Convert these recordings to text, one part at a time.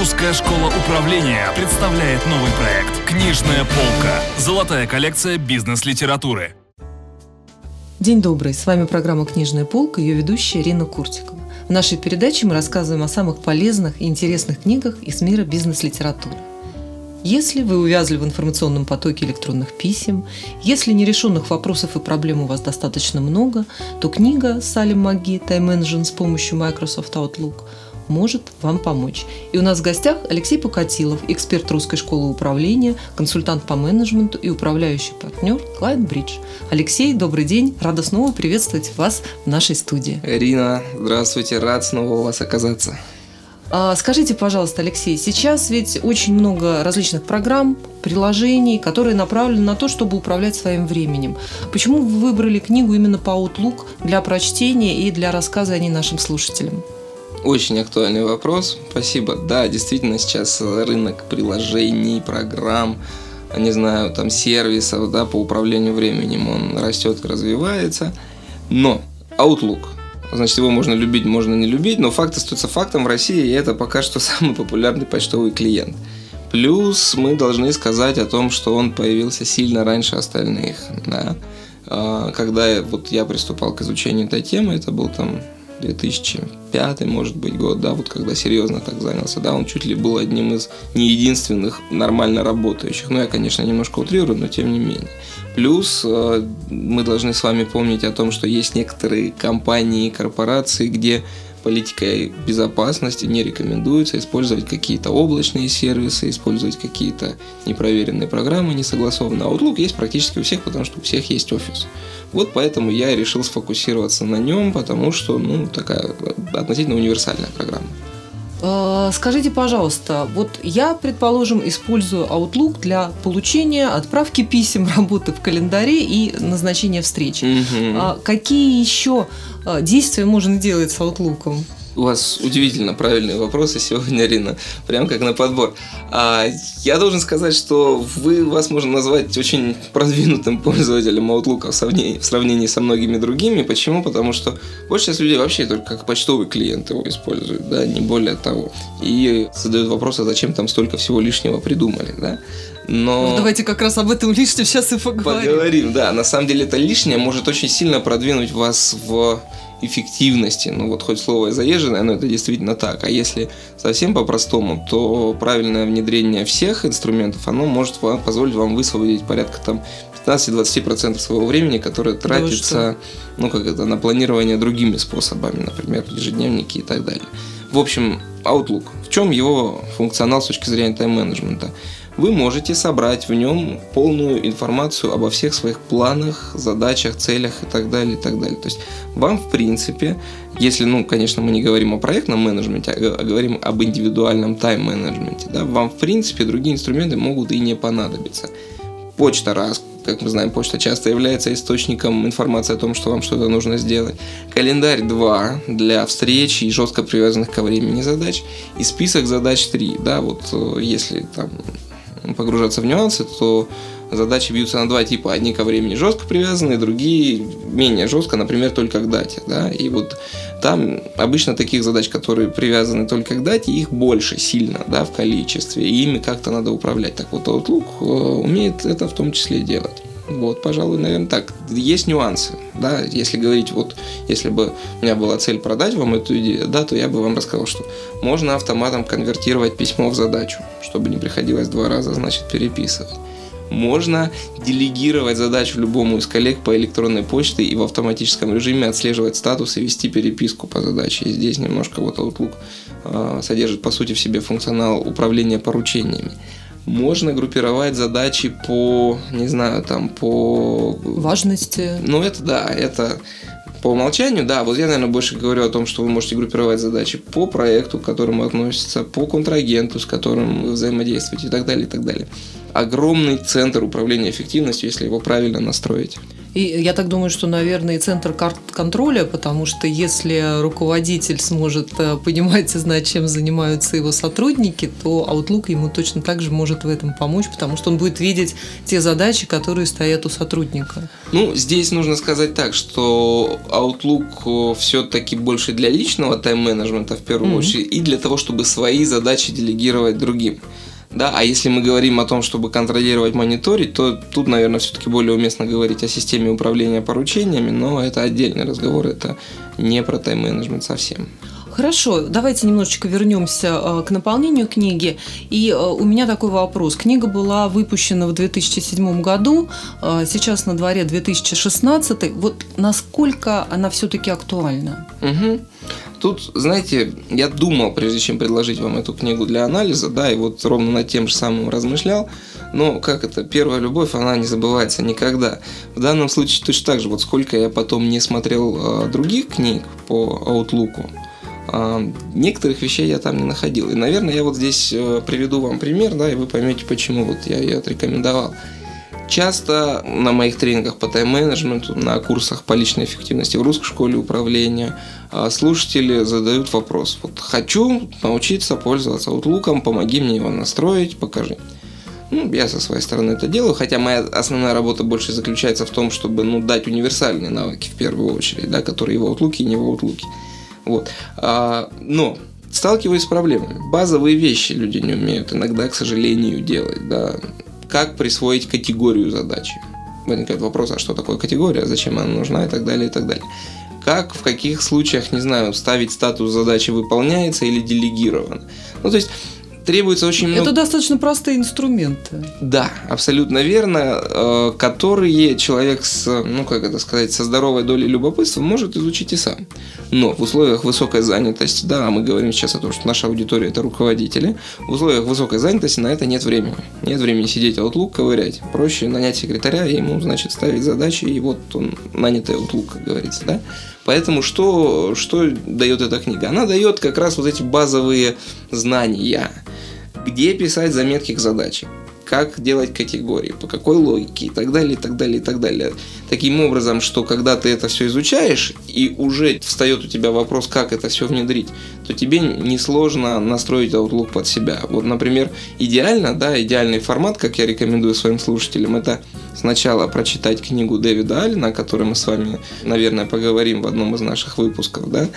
Русская школа управления представляет новый проект «Книжная полка». Золотая коллекция бизнес-литературы. День добрый, с вами программа «Книжная полка», ее ведущая Ирина Куртикова. В нашей передаче мы рассказываем о самых полезных и интересных книгах из мира бизнес-литературы. Если вы увязли в информационном потоке электронных писем, если нерешенных вопросов и проблем у вас достаточно много, то книга Салим Маги «Time Engine» с помощью Microsoft Outlook может вам помочь. И у нас в гостях Алексей Покатилов, эксперт Русской школы управления, консультант по менеджменту и управляющий партнер Клайд Бридж. Алексей, добрый день, рада снова приветствовать вас в нашей студии. Ирина, здравствуйте, рад снова у вас оказаться. А, скажите, пожалуйста, Алексей, сейчас ведь очень много различных программ, приложений, которые направлены на то, чтобы управлять своим временем. Почему вы выбрали книгу именно по Outlook для прочтения и для рассказа о ней нашим слушателям? Очень актуальный вопрос. Спасибо. Да, действительно, сейчас рынок приложений, программ, не знаю, там сервисов, да, по управлению временем, он растет, развивается. Но Outlook – Значит, его можно любить, можно не любить, но факт остается фактом в России, и это пока что самый популярный почтовый клиент. Плюс мы должны сказать о том, что он появился сильно раньше остальных. Да? А, когда вот я приступал к изучению этой темы, это был там 2005, может быть, год, да, вот когда серьезно так занялся, да, он чуть ли был одним из не единственных нормально работающих. Ну, я, конечно, немножко утрирую, но тем не менее. Плюс э, мы должны с вами помнить о том, что есть некоторые компании и корпорации, где политикой безопасности не рекомендуется использовать какие-то облачные сервисы, использовать какие-то непроверенные программы, не согласованные. А Outlook есть практически у всех, потому что у всех есть офис. Вот поэтому я решил сфокусироваться на нем, потому что, ну, такая относительно универсальная программа. А, скажите, пожалуйста, вот я, предположим, использую Outlook для получения, отправки писем, работы в календаре и назначения встречи. Угу. Какие еще а, действия можно делать с Outlook? У вас удивительно правильные вопросы сегодня, Арина. Прям как на подбор. А, я должен сказать, что вы, вас можно назвать очень продвинутым пользователем Outlook в сравнении, в сравнении со многими другими. Почему? Потому что больше часть людей вообще только как почтовый клиент его используют, да, не более того. И задают вопрос, а зачем там столько всего лишнего придумали, да. Но... Ну, давайте как раз об этом лишнем сейчас и поговорим. Поговорим, да. На самом деле это лишнее может очень сильно продвинуть вас в эффективности. Ну вот хоть слово заезженное, но это действительно так. А если совсем по-простому, то правильное внедрение всех инструментов, оно может вам, позволить вам высвободить порядка там 15-20% своего времени, которое тратится, да ну как это, на планирование другими способами, например, ежедневники и так далее. В общем, Outlook. В чем его функционал с точки зрения тайм-менеджмента? Вы можете собрать в нем полную информацию обо всех своих планах, задачах, целях и так далее, и так далее. То есть вам, в принципе, если, ну, конечно, мы не говорим о проектном менеджменте, а говорим об индивидуальном тайм-менеджменте, да, вам, в принципе, другие инструменты могут и не понадобиться. Почта раз, как мы знаем, почта часто является источником информации о том, что вам что-то нужно сделать. Календарь 2 для встреч и жестко привязанных ко времени задач. И список задач 3. Да, вот э, если там погружаться в нюансы, то задачи бьются на два типа. Одни ко времени жестко привязаны, другие менее жестко, например, только к дате. Да? И вот там обычно таких задач, которые привязаны только к дате, их больше сильно да, в количестве, и ими как-то надо управлять. Так вот, Outlook э, умеет это в том числе делать. Вот, пожалуй, наверное, так. Есть нюансы, да, если говорить, вот, если бы у меня была цель продать вам эту идею, да, то я бы вам рассказал, что можно автоматом конвертировать письмо в задачу, чтобы не приходилось два раза, значит, переписывать. Можно делегировать задачу любому из коллег по электронной почте и в автоматическом режиме отслеживать статус и вести переписку по задаче. И здесь немножко вот Outlook э, содержит по сути в себе функционал управления поручениями можно группировать задачи по, не знаю, там, по... Важности. Ну, это да, это по умолчанию, да, вот я, наверное, больше говорю о том, что вы можете группировать задачи по проекту, к которому относится, по контрагенту, с которым вы взаимодействуете и так далее, и так далее. Огромный центр управления эффективностью, если его правильно настроить. И я так думаю, что, наверное, и центр контроля, потому что если руководитель сможет э, понимать и знать, чем занимаются его сотрудники, то Outlook ему точно так же может в этом помочь, потому что он будет видеть те задачи, которые стоят у сотрудника. Ну, здесь нужно сказать так, что Outlook все-таки больше для личного тайм-менеджмента в первую mm-hmm. очередь и для того, чтобы свои задачи делегировать другим. Да, а если мы говорим о том, чтобы контролировать, мониторить, то тут, наверное, все-таки более уместно говорить о системе управления поручениями, но это отдельный разговор, это не про тайм-менеджмент совсем. Хорошо, давайте немножечко вернемся э, к наполнению книги. И э, у меня такой вопрос. Книга была выпущена в 2007 году, э, сейчас на дворе 2016. Вот насколько она все-таки актуальна? Угу. Тут, знаете, я думал, прежде чем предложить вам эту книгу для анализа, да, и вот ровно над тем же самым размышлял, но как это, первая любовь, она не забывается никогда. В данном случае точно так же, вот сколько я потом не смотрел э, других книг по Outlook, некоторых вещей я там не находил. И, наверное, я вот здесь э, приведу вам пример, да, и вы поймете, почему вот я ее отрекомендовал. Часто на моих тренингах по тайм-менеджменту, на курсах по личной эффективности в русской школе управления а, слушатели задают вопрос. Вот хочу научиться пользоваться Outlook, помоги мне его настроить, покажи. Ну, я со своей стороны это делаю, хотя моя основная работа больше заключается в том, чтобы ну, дать универсальные навыки в первую очередь, да, которые и в Outlook, и не в Outlook. Вот. А, но сталкиваюсь с проблемами. Базовые вещи люди не умеют иногда, к сожалению, делать. Да как присвоить категорию задачи. Возникает вопрос, а что такое категория, зачем она нужна и так далее, и так далее. Как, в каких случаях, не знаю, ставить статус задачи выполняется или делегирован. Ну, то есть требуется очень много... Это достаточно простые инструменты. Да, абсолютно верно, э, которые человек с, ну как это сказать, со здоровой долей любопытства может изучить и сам. Но в условиях высокой занятости, да, мы говорим сейчас о том, что наша аудитория это руководители, в условиях высокой занятости на это нет времени. Нет времени сидеть Outlook ковырять. Проще нанять секретаря, и ему, значит, ставить задачи, и вот он нанятый Outlook, как говорится, да. Поэтому что, что дает эта книга? Она дает как раз вот эти базовые знания где писать заметки к задаче, как делать категории, по какой логике и так далее, и так далее, и так далее. Таким образом, что когда ты это все изучаешь, и уже встает у тебя вопрос, как это все внедрить, то тебе несложно настроить Outlook под себя. Вот, например, идеально, да, идеальный формат, как я рекомендую своим слушателям, это сначала прочитать книгу Дэвида Аллена, о которой мы с вами, наверное, поговорим в одном из наших выпусков, да,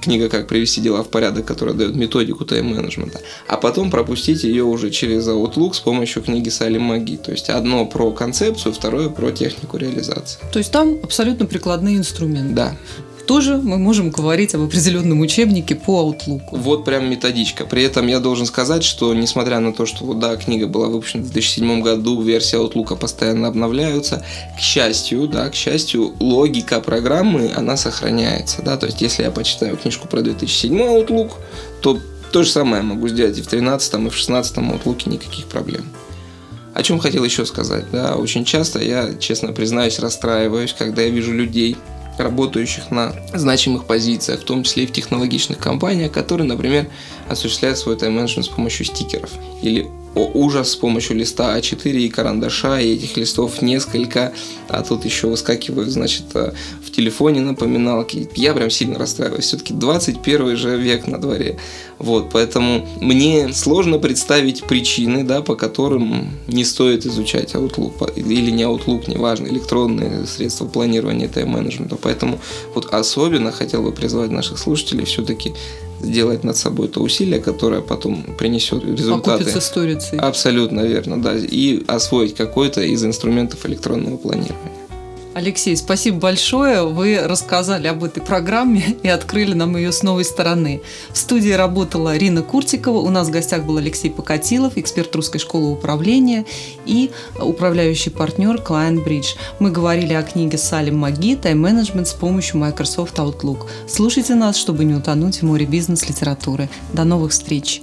книга «Как привести дела в порядок», которая дает методику тайм-менеджмента, а потом пропустить ее уже через Outlook с помощью книги Сали Маги. То есть одно про концепцию, второе про технику реализации. То есть там абсолютно прикладные инструменты. Да тоже мы можем говорить об определенном учебнике по Outlook. Вот прям методичка. При этом я должен сказать, что несмотря на то, что да, книга была выпущена в 2007 году, версии Outlook постоянно обновляются, к счастью, да, к счастью, логика программы, она сохраняется, да, то есть если я почитаю книжку про 2007 Outlook, то то же самое могу сделать и в 13 и в 16 Outlook никаких проблем. О чем хотел еще сказать, да, очень часто я, честно признаюсь, расстраиваюсь, когда я вижу людей, работающих на значимых позициях, в том числе и в технологичных компаниях, которые, например, осуществляют свой тайм-менеджмент с помощью стикеров или о ужас с помощью листа А4 и карандаша, и этих листов несколько, а тут еще выскакивают, значит, э, в телефоне напоминалки. Я прям сильно расстраиваюсь. Все-таки 21 же век на дворе. Вот, поэтому мне сложно представить причины, да, по которым не стоит изучать Outlook или не Outlook, неважно, электронные средства планирования тайм-менеджмента. Поэтому вот особенно хотел бы призвать наших слушателей все-таки сделать над собой то усилие, которое потом принесет результаты. Окупится сторицей. Абсолютно верно, да. И освоить какой-то из инструментов электронного планирования. Алексей, спасибо большое. Вы рассказали об этой программе и открыли нам ее с новой стороны. В студии работала Рина Куртикова. У нас в гостях был Алексей Покатилов, эксперт русской школы управления и управляющий партнер Client Bridge. Мы говорили о книге Салим Маги «Тайм-менеджмент с помощью Microsoft Outlook». Слушайте нас, чтобы не утонуть в море бизнес-литературы. До новых встреч!